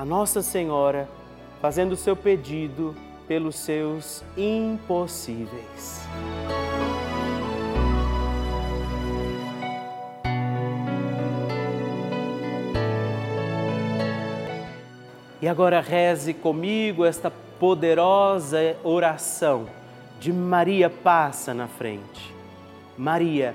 a Nossa Senhora fazendo seu pedido pelos seus impossíveis. E agora reze comigo esta poderosa oração de Maria passa na frente. Maria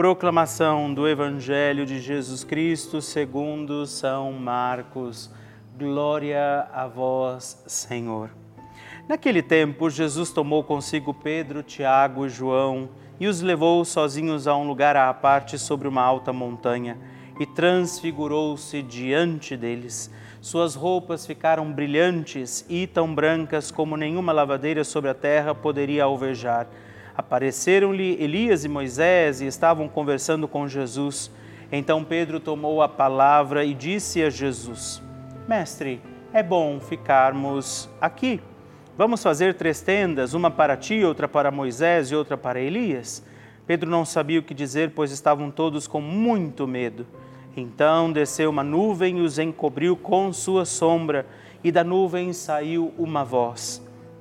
Proclamação do Evangelho de Jesus Cristo segundo São Marcos. Glória a vós, Senhor. Naquele tempo, Jesus tomou consigo Pedro, Tiago e João e os levou sozinhos a um lugar à parte sobre uma alta montanha e transfigurou-se diante deles suas roupas ficaram brilhantes e tão brancas como nenhuma lavadeira sobre a terra poderia alvejar. Apareceram-lhe Elias e Moisés e estavam conversando com Jesus. Então Pedro tomou a palavra e disse a Jesus: Mestre, é bom ficarmos aqui. Vamos fazer três tendas, uma para ti, outra para Moisés e outra para Elias? Pedro não sabia o que dizer, pois estavam todos com muito medo. Então desceu uma nuvem e os encobriu com sua sombra, e da nuvem saiu uma voz: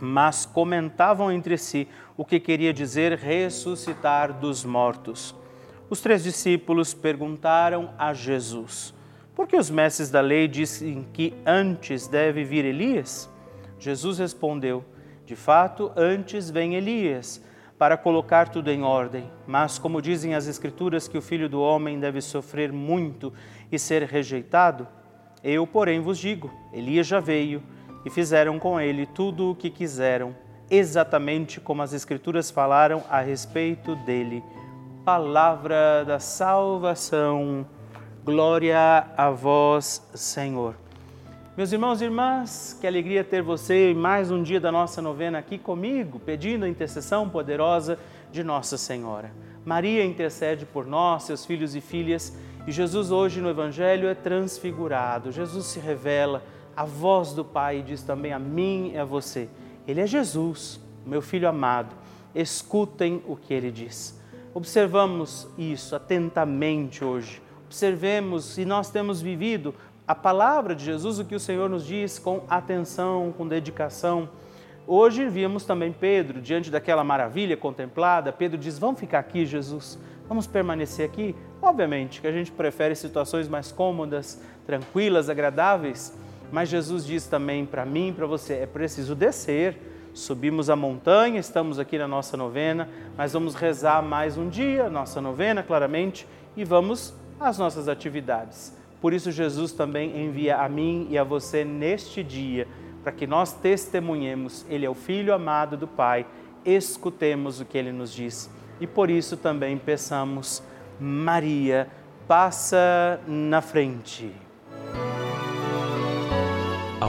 mas comentavam entre si o que queria dizer ressuscitar dos mortos. Os três discípulos perguntaram a Jesus: Por que os mestres da lei dizem que antes deve vir Elias? Jesus respondeu: De fato, antes vem Elias para colocar tudo em ordem. Mas, como dizem as Escrituras que o filho do homem deve sofrer muito e ser rejeitado, eu, porém, vos digo: Elias já veio e fizeram com ele tudo o que quiseram, exatamente como as Escrituras falaram a respeito dele. palavra da salvação. Glória a vós, Senhor. Meus irmãos e irmãs, que alegria ter você em mais um dia da nossa novena aqui comigo, pedindo a intercessão poderosa de Nossa Senhora. Maria intercede por nós, seus filhos e filhas, e Jesus hoje no Evangelho é transfigurado. Jesus se revela, a voz do Pai diz também a mim e a você. Ele é Jesus, meu filho amado. Escutem o que ele diz. Observamos isso atentamente hoje. Observemos e nós temos vivido a palavra de Jesus, o que o Senhor nos diz com atenção, com dedicação. Hoje vimos também Pedro, diante daquela maravilha contemplada, Pedro diz: Vamos ficar aqui, Jesus, vamos permanecer aqui. Obviamente que a gente prefere situações mais cômodas, tranquilas, agradáveis, mas Jesus diz também para mim, para você: é preciso descer subimos a montanha, estamos aqui na nossa novena, mas vamos rezar mais um dia, nossa novena, claramente, e vamos às nossas atividades. Por isso, Jesus também envia a mim e a você neste dia, para que nós testemunhemos: Ele é o Filho amado do Pai, escutemos o que ele nos diz. E por isso também peçamos, Maria, passa na frente.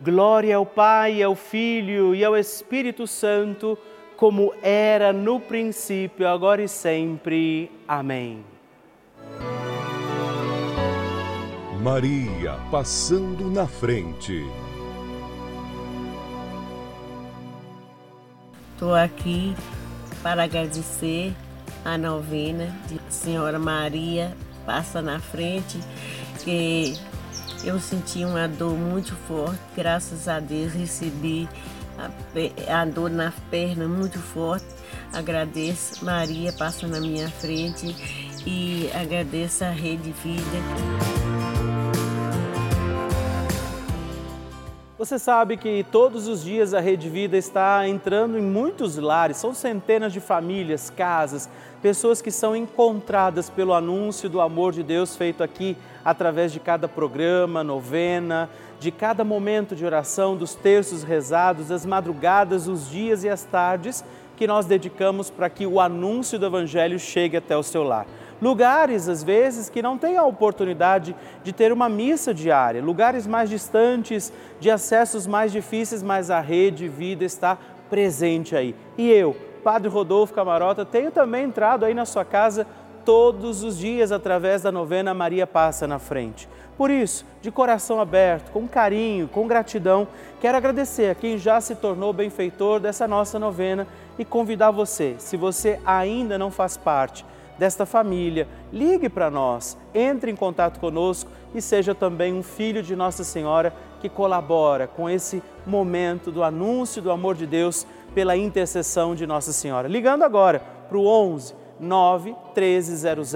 Glória ao Pai, ao Filho e ao Espírito Santo, como era no princípio, agora e sempre. Amém. Maria passando na frente. Estou aqui para agradecer a novena de Senhora Maria passa na frente, que eu senti uma dor muito forte, graças a Deus recebi a, a dor na perna muito forte. Agradeço Maria passa na minha frente e agradeço a Rede Vida. Você sabe que todos os dias a Rede Vida está entrando em muitos lares, são centenas de famílias, casas, pessoas que são encontradas pelo anúncio do amor de Deus feito aqui através de cada programa, novena, de cada momento de oração, dos terços rezados, das madrugadas, os dias e as tardes que nós dedicamos para que o anúncio do Evangelho chegue até o seu lar lugares, às vezes, que não têm a oportunidade de ter uma missa diária, lugares mais distantes, de acessos mais difíceis, mas a rede vida está presente aí. E eu, Padre Rodolfo Camarota, tenho também entrado aí na sua casa todos os dias através da novena Maria Passa na Frente. Por isso, de coração aberto, com carinho, com gratidão, quero agradecer a quem já se tornou benfeitor dessa nossa novena e convidar você, se você ainda não faz parte, desta família. Ligue para nós, entre em contato conosco e seja também um filho de Nossa Senhora que colabora com esse momento do anúncio do amor de Deus pela intercessão de Nossa Senhora. Ligando agora para o 11 9 1300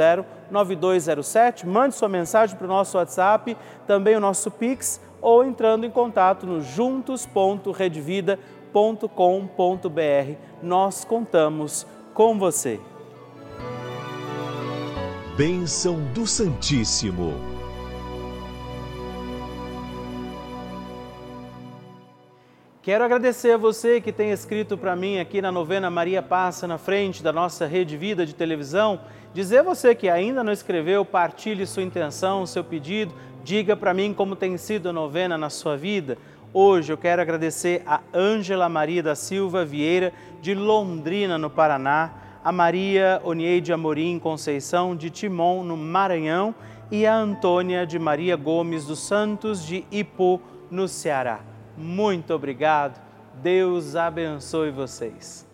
9207, mande sua mensagem para o nosso WhatsApp, também o nosso Pix ou entrando em contato no juntos.redvida.com.br. Nós contamos com você. Bênção do Santíssimo. Quero agradecer a você que tem escrito para mim aqui na novena Maria Passa na frente da nossa Rede Vida de televisão. Dizer a você que ainda não escreveu, partilhe sua intenção, seu pedido, diga para mim como tem sido a novena na sua vida. Hoje eu quero agradecer a Ângela Maria da Silva Vieira, de Londrina, no Paraná a Maria Onieide Amorim Conceição de Timon, no Maranhão, e a Antônia de Maria Gomes dos Santos de Ipu, no Ceará. Muito obrigado. Deus abençoe vocês.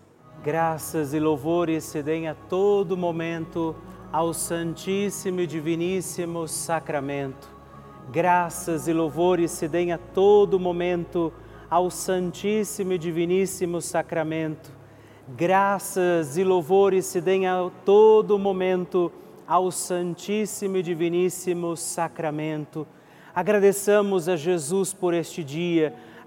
Graças e louvores se deem a todo momento ao Santíssimo e Diviníssimo Sacramento. Graças e louvores se deem a todo momento ao Santíssimo e Diviníssimo Sacramento graças e louvores se deem a todo momento ao Santíssimo e Diviníssimo Sacramento. Agradeçamos a Jesus por este dia,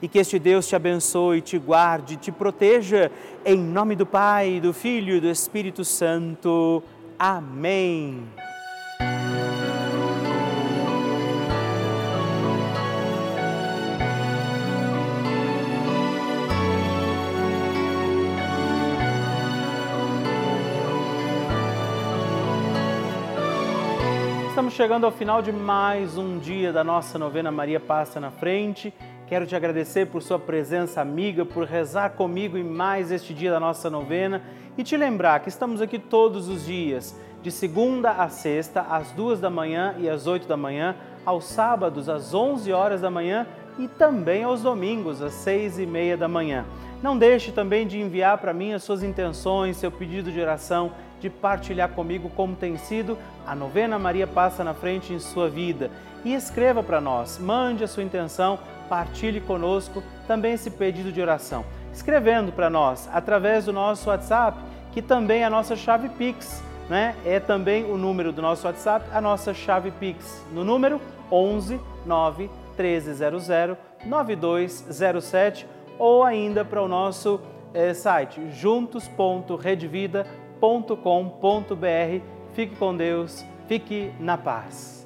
e que este Deus te abençoe, te guarde, te proteja, em nome do Pai, do Filho e do Espírito Santo. Amém. Estamos chegando ao final de mais um dia da nossa novena Maria Passa na Frente. Quero te agradecer por sua presença amiga, por rezar comigo em mais este dia da nossa novena e te lembrar que estamos aqui todos os dias, de segunda a sexta, às duas da manhã e às oito da manhã, aos sábados às onze horas da manhã e também aos domingos às seis e meia da manhã. Não deixe também de enviar para mim as suas intenções, seu pedido de oração, de partilhar comigo como tem sido a novena Maria Passa na Frente em sua vida. E escreva para nós, mande a sua intenção partilhe conosco também esse pedido de oração, escrevendo para nós através do nosso WhatsApp, que também é a nossa chave Pix, né? É também o número do nosso WhatsApp, a nossa chave Pix, no número 11 9 1300 9207 ou ainda para o nosso eh, site juntos.redvida.com.br. Fique com Deus, fique na paz.